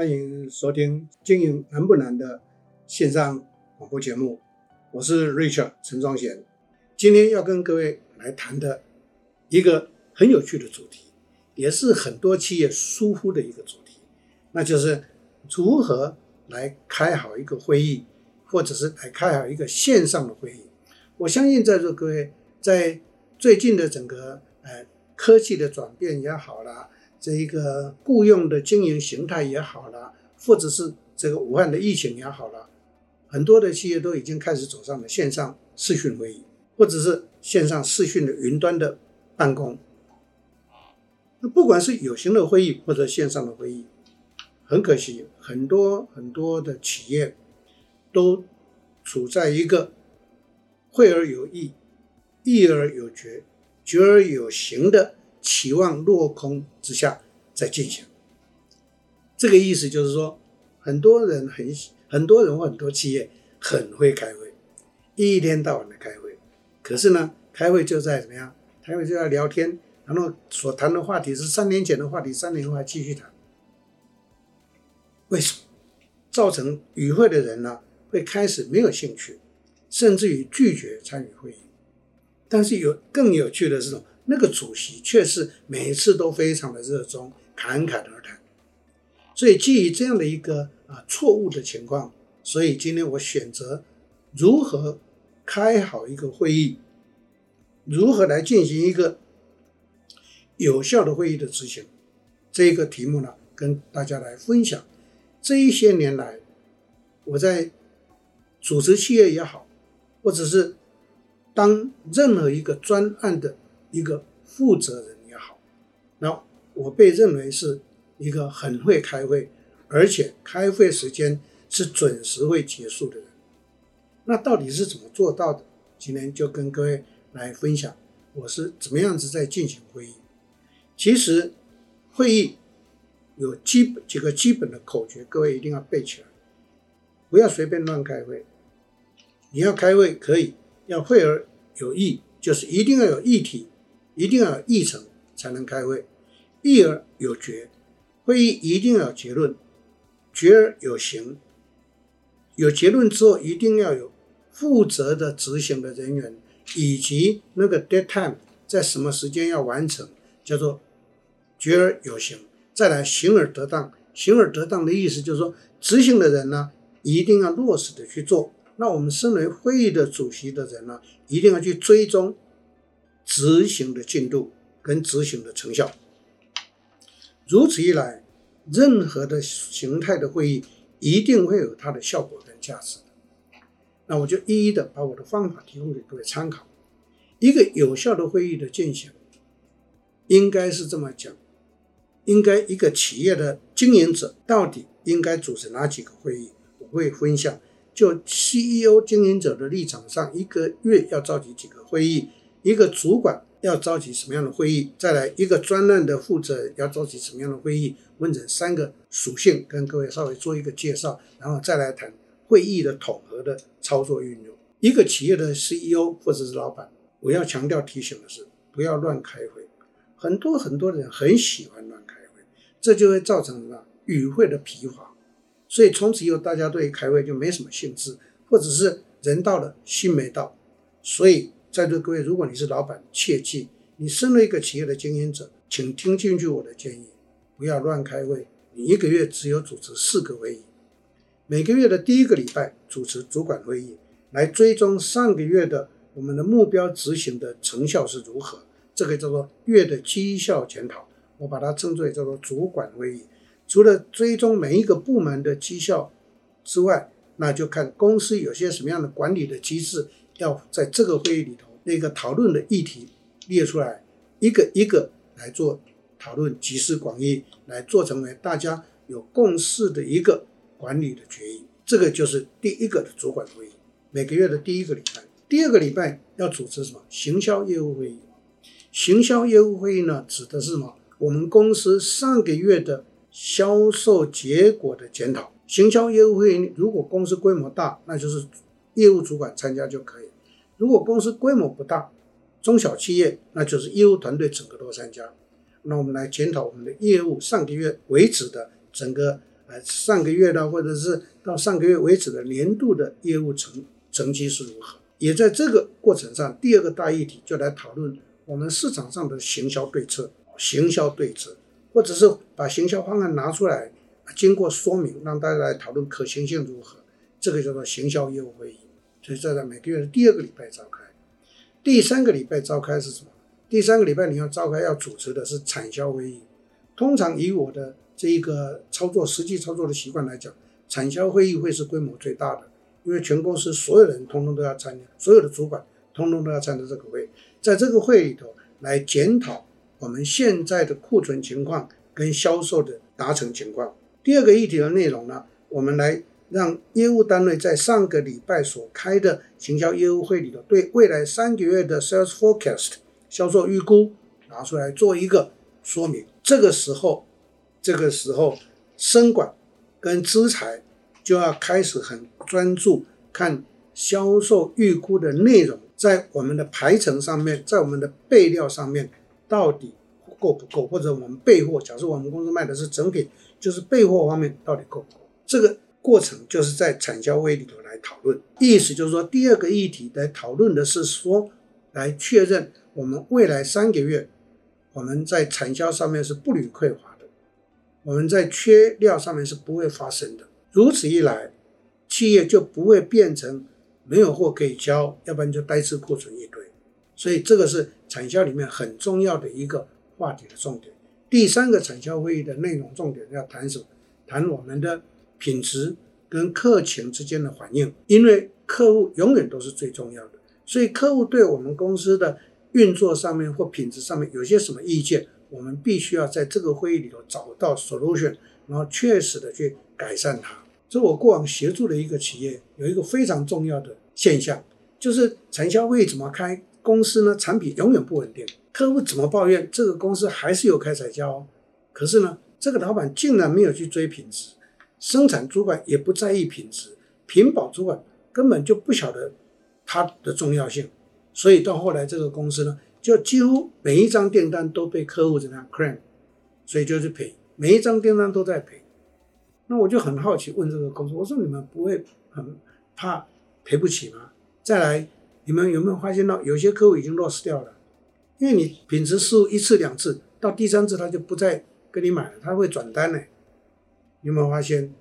欢迎收听《经营难不难》的线上广播节目，我是 Richard 陈宗贤。今天要跟各位来谈的一个很有趣的主题，也是很多企业疏忽的一个主题，那就是如何来开好一个会议，或者是来开好一个线上的会议。我相信在座各位在最近的整个呃科技的转变也好啦。这一个雇佣的经营形态也好了，或者是这个武汉的疫情也好了，很多的企业都已经开始走上了线上视讯会议，或者是线上视讯的云端的办公。那不管是有形的会议或者线上的会议，很可惜，很多很多的企业都处在一个会而有意，意而有决，决而有形的。期望落空之下再进行，这个意思就是说，很多人很很多人或很多企业很会开会，一天到晚的开会，可是呢，开会就在怎么样？开会就在聊天，然后所谈的话题是三年前的话题，三年后还继续谈。为什么？造成与会的人呢，会开始没有兴趣，甚至于拒绝参与会议。但是有更有趣的是。那个主席却是每一次都非常的热衷，侃侃而谈。所以基于这样的一个啊错误的情况，所以今天我选择如何开好一个会议，如何来进行一个有效的会议的执行，这一个题目呢，跟大家来分享。这一些年来，我在主持企业也好，或者是当任何一个专案的。一个负责人也好，那我被认为是一个很会开会，而且开会时间是准时会结束的人。那到底是怎么做到的？今天就跟各位来分享，我是怎么样子在进行会议。其实会议有基本几个基本的口诀，各位一定要背起来，不要随便乱开会。你要开会可以，要会而有议，就是一定要有议题。一定要议程才能开会，议而有决，会议一定要有结论，决而有行。有结论之后，一定要有负责的执行的人员，以及那个 dead time 在什么时间要完成，叫做决而有行。再来行而得当，行而得当的意思就是说，执行的人呢，一定要落实的去做。那我们身为会议的主席的人呢，一定要去追踪。执行的进度跟执行的成效，如此一来，任何的形态的会议一定会有它的效果跟价值。那我就一一的把我的方法提供给各位参考。一个有效的会议的进行，应该是这么讲：应该一个企业的经营者到底应该组织哪几个会议？我会分享，就 CEO 经营者的立场上，一个月要召集几个会议。一个主管要召集什么样的会议？再来一个专案的负责人要召集什么样的会议？问诊三个属性，跟各位稍微做一个介绍，然后再来谈会议的统合的操作运用。一个企业的 CEO 或者是老板，我要强调提醒的是，不要乱开会。很多很多人很喜欢乱开会，这就会造成什么？与会的疲乏。所以从此以后，大家对开会就没什么兴致，或者是人到了心没到，所以。在座各位，如果你是老板，切记，你身为一个企业的经营者，请听进去我的建议，不要乱开会。你一个月只有主持四个会议，每个月的第一个礼拜主持主管会议，来追踪上个月的我们的目标执行的成效是如何。这个叫做月的绩效检讨，我把它称作为叫做主管会议。除了追踪每一个部门的绩效之外，那就看公司有些什么样的管理的机制。要在这个会议里头，那个讨论的议题列出来，一个一个来做讨论，集思广益，来做成为大家有共识的一个管理的决议。这个就是第一个的主管会议，每个月的第一个礼拜。第二个礼拜要组织什么？行销业务会议。行销业务会议呢，指的是什么？我们公司上个月的销售结果的检讨。行销业务会议，如果公司规模大，那就是业务主管参加就可以。如果公司规模不大，中小企业，那就是业务团队整个都参加。那我们来检讨我们的业务上个月为止的整个呃，上个月的或者是到上个月为止的年度的业务成成绩是如何。也在这个过程上，第二个大议题就来讨论我们市场上的行销对策、行销对策，或者是把行销方案拿出来，经过说明，让大家来讨论可行性如何。这个叫做行销业务会议。所以，在每个月的第二个礼拜召开。第三个礼拜召开是什么？第三个礼拜你要召开要主持的是产销会议。通常以我的这一个操作实际操作的习惯来讲，产销会议会是规模最大的，因为全公司所有人通通都要参加，所有的主管通通都要参加这个会。在这个会里头来检讨我们现在的库存情况跟销售的达成情况。第二个议题的内容呢，我们来。让业务单位在上个礼拜所开的行销业务会里头，对未来三个月的 sales forecast 销售预估拿出来做一个说明。这个时候，这个时候，生管跟资财就要开始很专注看销售预估的内容，在我们的排程上面，在我们的备料上面到底够不够，或者我们备货，假设我们公司卖的是成品，就是备货方面到底够不够，这个。过程就是在产销会里头来讨论，意思就是说，第二个议题来讨论的是说，来确认我们未来三个月，我们在产销上面是不屡匮乏的，我们在缺料上面是不会发生的。如此一来，企业就不会变成没有货可以交，要不然就呆滞库存一堆。所以这个是产销里面很重要的一个话题的重点。第三个产销会议的内容重点要谈什么？谈我们的。品质跟客情之间的反应，因为客户永远都是最重要的，所以客户对我们公司的运作上面或品质上面有些什么意见，我们必须要在这个会议里头找到 solution，然后确实的去改善它。这我过往协助的一个企业有一个非常重要的现象，就是产销会怎么开，公司呢产品永远不稳定，客户怎么抱怨，这个公司还是有开产销，可是呢这个老板竟然没有去追品质。生产主管也不在意品质，品保主管根本就不晓得它的重要性，所以到后来这个公司呢，就几乎每一张订单都被客户怎样 claim，所以就是赔，每一张订单都在赔。那我就很好奇问这个公司，我说你们不会很怕赔不起吗？再来，你们有没有发现到有些客户已经 lost 掉了？因为你品质失误一次两次，到第三次他就不再跟你买了，他会转单呢。有没有发现，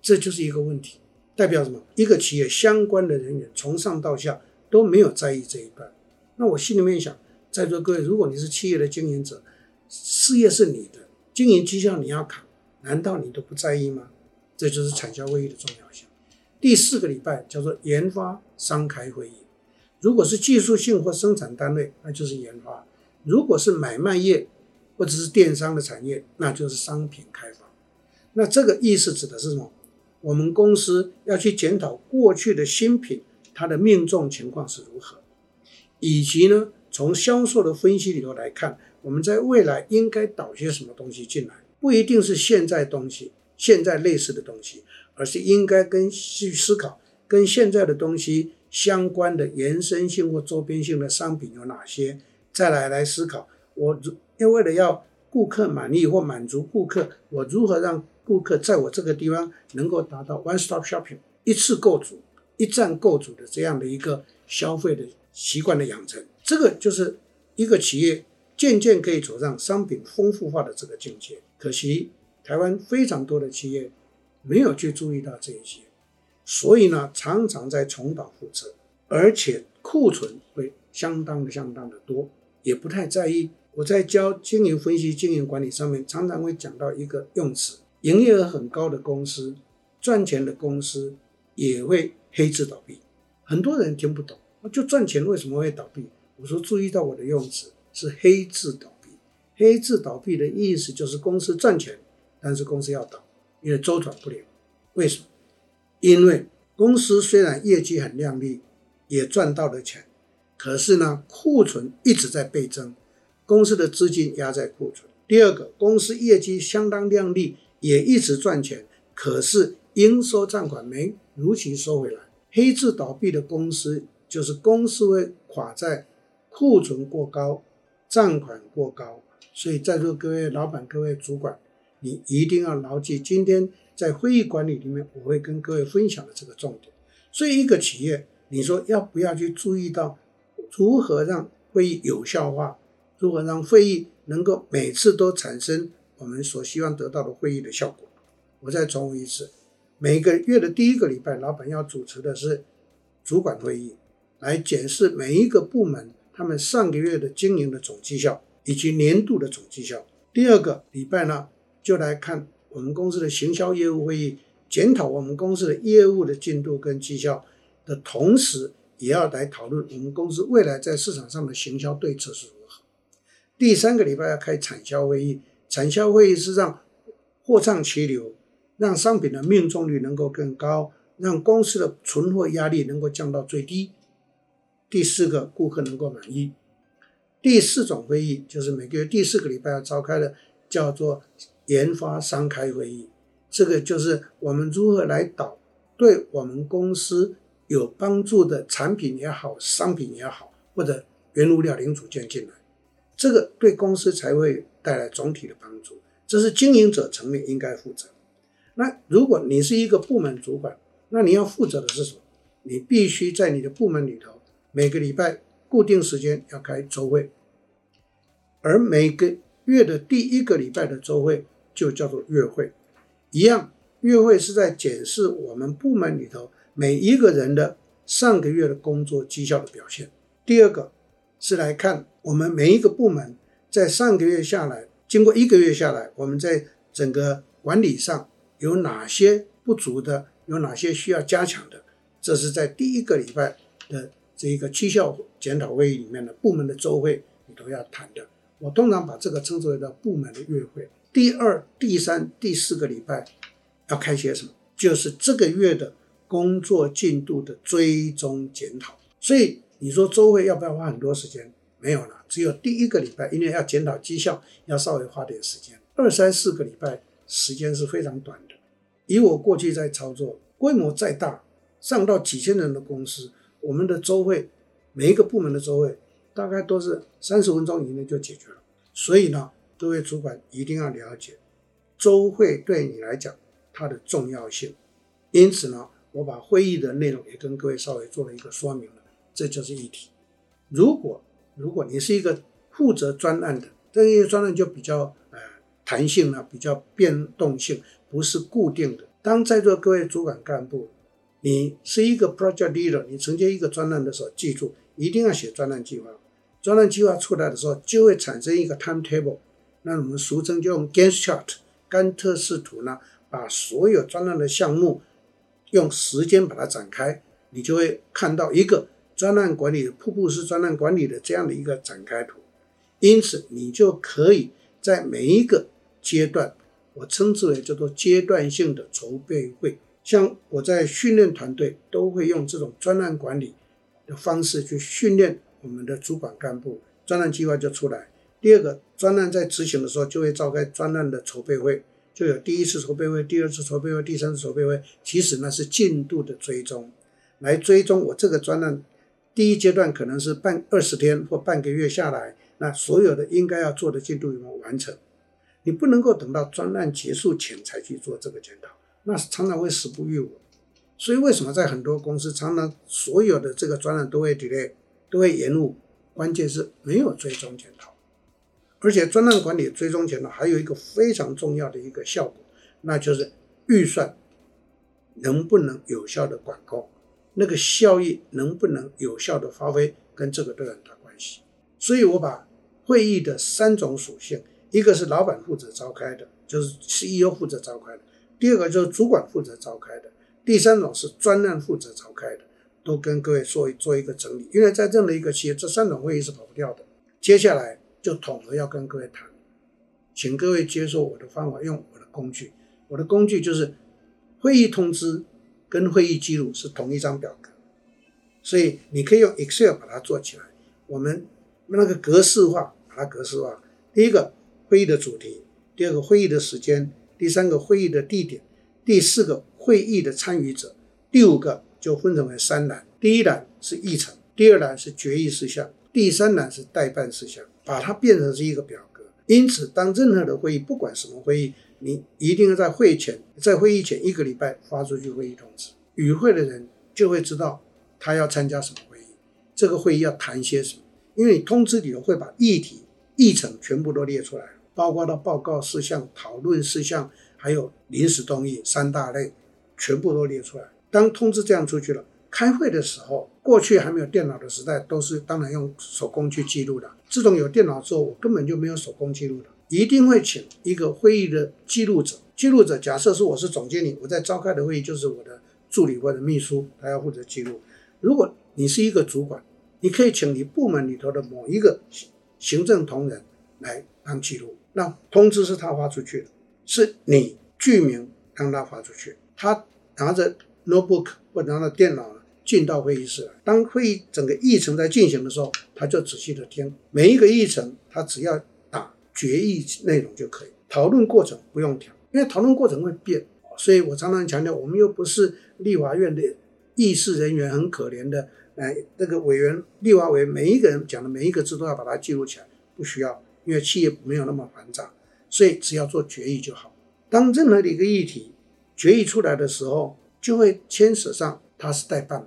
这就是一个问题，代表什么？一个企业相关的人员从上到下都没有在意这一段。那我心里面想，在座各位，如果你是企业的经营者，事业是你的，经营绩效你要扛，难道你都不在意吗？这就是产销会议的重要性。第四个礼拜叫做研发商开会议，如果是技术性或生产单位，那就是研发；如果是买卖业或者是电商的产业，那就是商品开发。那这个意思指的是什么？我们公司要去检讨过去的新品，它的命中情况是如何，以及呢，从销售的分析里头来看，我们在未来应该导些什么东西进来？不一定是现在东西，现在类似的东西，而是应该跟去思考跟现在的东西相关的延伸性或周边性的商品有哪些？再来来思考，我如要为了要顾客满意或满足顾客，我如何让顾客在我这个地方能够达到 one stop shopping 一次购足、一站购足的这样的一个消费的习惯的养成，这个就是一个企业渐渐可以走上商品丰富化的这个境界。可惜台湾非常多的企业没有去注意到这一些，所以呢，常常在重蹈覆辙，而且库存会相当的相当的多，也不太在意。我在教经营分析、经营管理上面，常常会讲到一个用词。营业额很高的公司，赚钱的公司也会黑字倒闭。很多人听不懂，就赚钱为什么会倒闭？我说注意到我的用词是黑字倒闭。黑字倒闭的意思就是公司赚钱，但是公司要倒，因为周转不了。为什么？因为公司虽然业绩很亮丽，也赚到了钱，可是呢，库存一直在倍增，公司的资金压在库存。第二个，公司业绩相当亮丽。也一直赚钱，可是应收账款没如期收回来。黑字倒闭的公司，就是公司会垮在库存过高、账款过高。所以在座各位老板、各位主管，你一定要牢记今天在会议管理里面我会跟各位分享的这个重点。所以，一个企业，你说要不要去注意到如何让会议有效化，如何让会议能够每次都产生我们所希望得到的会议的效果？我再重复一次，每个月的第一个礼拜，老板要主持的是主管会议，来检视每一个部门他们上个月的经营的总绩效以及年度的总绩效。第二个礼拜呢，就来看我们公司的行销业务会议，检讨我们公司的业务的进度跟绩效的同时，也要来讨论我们公司未来在市场上的行销对策是如何。第三个礼拜要开产销会议，产销会议是让货畅其流，让商品的命中率能够更高，让公司的存货压力能够降到最低。第四个，顾客能够满意。第四种会议就是每个月第四个礼拜要召开的，叫做研发商开会议。这个就是我们如何来导对我们公司有帮助的产品也好，商品也好，或者原物料零组件进来，这个对公司才会带来总体的帮助。这是经营者层面应该负责。那如果你是一个部门主管，那你要负责的是什么？你必须在你的部门里头每个礼拜。固定时间要开周会，而每个月的第一个礼拜的周会就叫做月会。一样，月会是在检视我们部门里头每一个人的上个月的工作绩效的表现。第二个是来看我们每一个部门在上个月下来，经过一个月下来，我们在整个管理上有哪些不足的，有哪些需要加强的。这是在第一个礼拜的。这一个绩效检讨会议里面的部门的周会，你都要谈的。我通常把这个称之为叫部门的月会。第二、第三、第四个礼拜要开些什么？就是这个月的工作进度的追踪检讨。所以你说周会要不要花很多时间？没有了，只有第一个礼拜，因为要检讨绩效，要稍微花点时间。二三四个礼拜时间是非常短的。以我过去在操作，规模再大，上到几千人的公司。我们的周会，每一个部门的周会，大概都是三十分钟以内就解决了。所以呢，各位主管一定要了解周会对你来讲它的重要性。因此呢，我把会议的内容也跟各位稍微做了一个说明了。这就是议题。如果如果你是一个负责专案的，这个专案就比较呃弹性啊，比较变动性，不是固定的。当在座各位主管干部。你是一个 project leader，你承接一个专案的时候，记住一定要写专案计划。专案计划出来的时候，就会产生一个 timetable，那我们俗称就用 Gantt chart 甘特式图呢，把所有专案的项目用时间把它展开，你就会看到一个专案管理的瀑布式专案管理的这样的一个展开图。因此，你就可以在每一个阶段，我称之为叫做阶段性的筹备会。像我在训练团队，都会用这种专案管理的方式去训练我们的主管干部，专案计划就出来。第二个，专案在执行的时候，就会召开专案的筹备会，就有第一次筹备会、第二次筹备会、第三次筹备会。其实那是进度的追踪，来追踪我这个专案第一阶段可能是半二十天或半个月下来，那所有的应该要做的进度有没有完成？你不能够等到专案结束前才去做这个检讨。那常常会时不与我，所以为什么在很多公司常常所有的这个专案都会 delay，都会延误？关键是没有追踪检讨，而且专案管理追踪检讨还有一个非常重要的一个效果，那就是预算能不能有效的管控，那个效益能不能有效的发挥，跟这个都有很大关系。所以我把会议的三种属性，一个是老板负责召开的，就是 CEO 负责召开的。第二个就是主管负责召开的，第三种是专案负责召开的，都跟各位做做一个整理。因为在任何一个企业，这三种会议是跑不掉的。接下来就统合要跟各位谈，请各位接受我的方法，用我的工具。我的工具就是会议通知跟会议记录是同一张表格，所以你可以用 Excel 把它做起来。我们那个格式化，把它格式化。第一个会议的主题，第二个会议的时间。第三个会议的地点，第四个会议的参与者，第五个就分成为三栏。第一栏是议程，第二栏是决议事项，第三栏是待办事项。把它变成是一个表格，因此，当任何的会议，不管什么会议，你一定要在会前，在会议前一个礼拜发出去会议通知，与会的人就会知道他要参加什么会议，这个会议要谈些什么。因为你通知里头会把议题、议程全部都列出来，包括到报告事项、讨论事项，还有临时动议三大类，全部都列出来。当通知这样出去了，开会的时候，过去还没有电脑的时代，都是当然用手工去记录的。自从有电脑之后，我根本就没有手工记录的，一定会请一个会议的记录者。记录者假设是我是总经理，我在召开的会议就是我的助理或者秘书，他要负责记录。如果你是一个主管，你可以请你部门里头的某一个行政同仁来当记录。那通知是他发出去的，是你具名让他发出去，他拿着。notebook 或者拿着电脑进到会议室来，当会议整个议程在进行的时候，他就仔细的听每一个议程，他只要打决议内容就可以。讨论过程不用调，因为讨论过程会变，所以我常常强调，我们又不是立法院的议事人员，很可怜的，哎，那个委员、立法委员每一个人讲的每一个字都要把它记录起来，不需要，因为企业没有那么繁杂，所以只要做决议就好。当任何的一个议题决议出来的时候，就会牵扯上他是代办，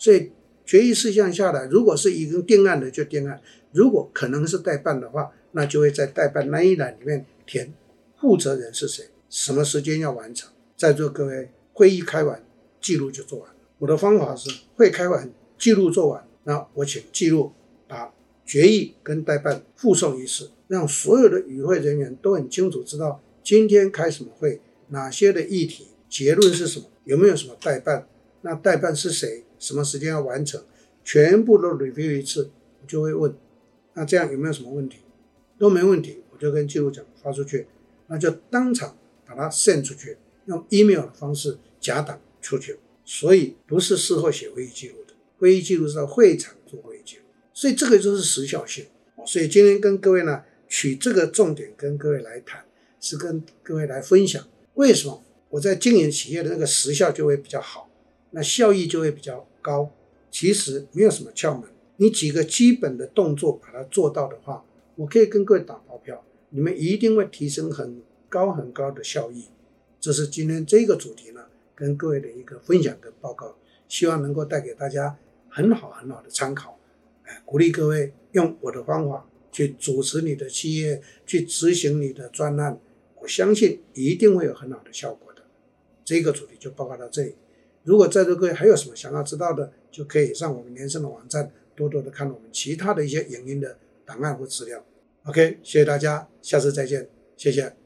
所以决议事项下来，如果是已经定案的就定案，如果可能是代办的话，那就会在代办那一栏里面填负责人是谁，什么时间要完成。在座各位，会议开完，记录就做完了。我的方法是会开完，记录做完，那我请记录把决议跟代办附送一次，让所有的与会人员都很清楚知道今天开什么会，哪些的议题，结论是什么。有没有什么代办？那代办是谁？什么时间要完成？全部都 review 一次，就会问。那这样有没有什么问题？都没问题，我就跟记录讲发出去，那就当场把它 send 出去，用 email 的方式夹档出去。所以不是事后写会议记录的，会议记录是在会场做会议记录。所以这个就是时效性。所以今天跟各位呢取这个重点跟各位来谈，是跟各位来分享为什么。我在经营企业的那个时效就会比较好，那效益就会比较高。其实没有什么窍门，你几个基本的动作把它做到的话，我可以跟各位打包票，你们一定会提升很高很高的效益。这是今天这个主题呢，跟各位的一个分享跟报告，希望能够带给大家很好很好的参考。哎，鼓励各位用我的方法去主持你的企业，去执行你的专案，我相信一定会有很好的效果的。这个主题就报告到这里。如果在座各位还有什么想要知道的，就可以上我们连胜的网站，多多的看我们其他的一些影音的档案或资料。OK，谢谢大家，下次再见，谢谢。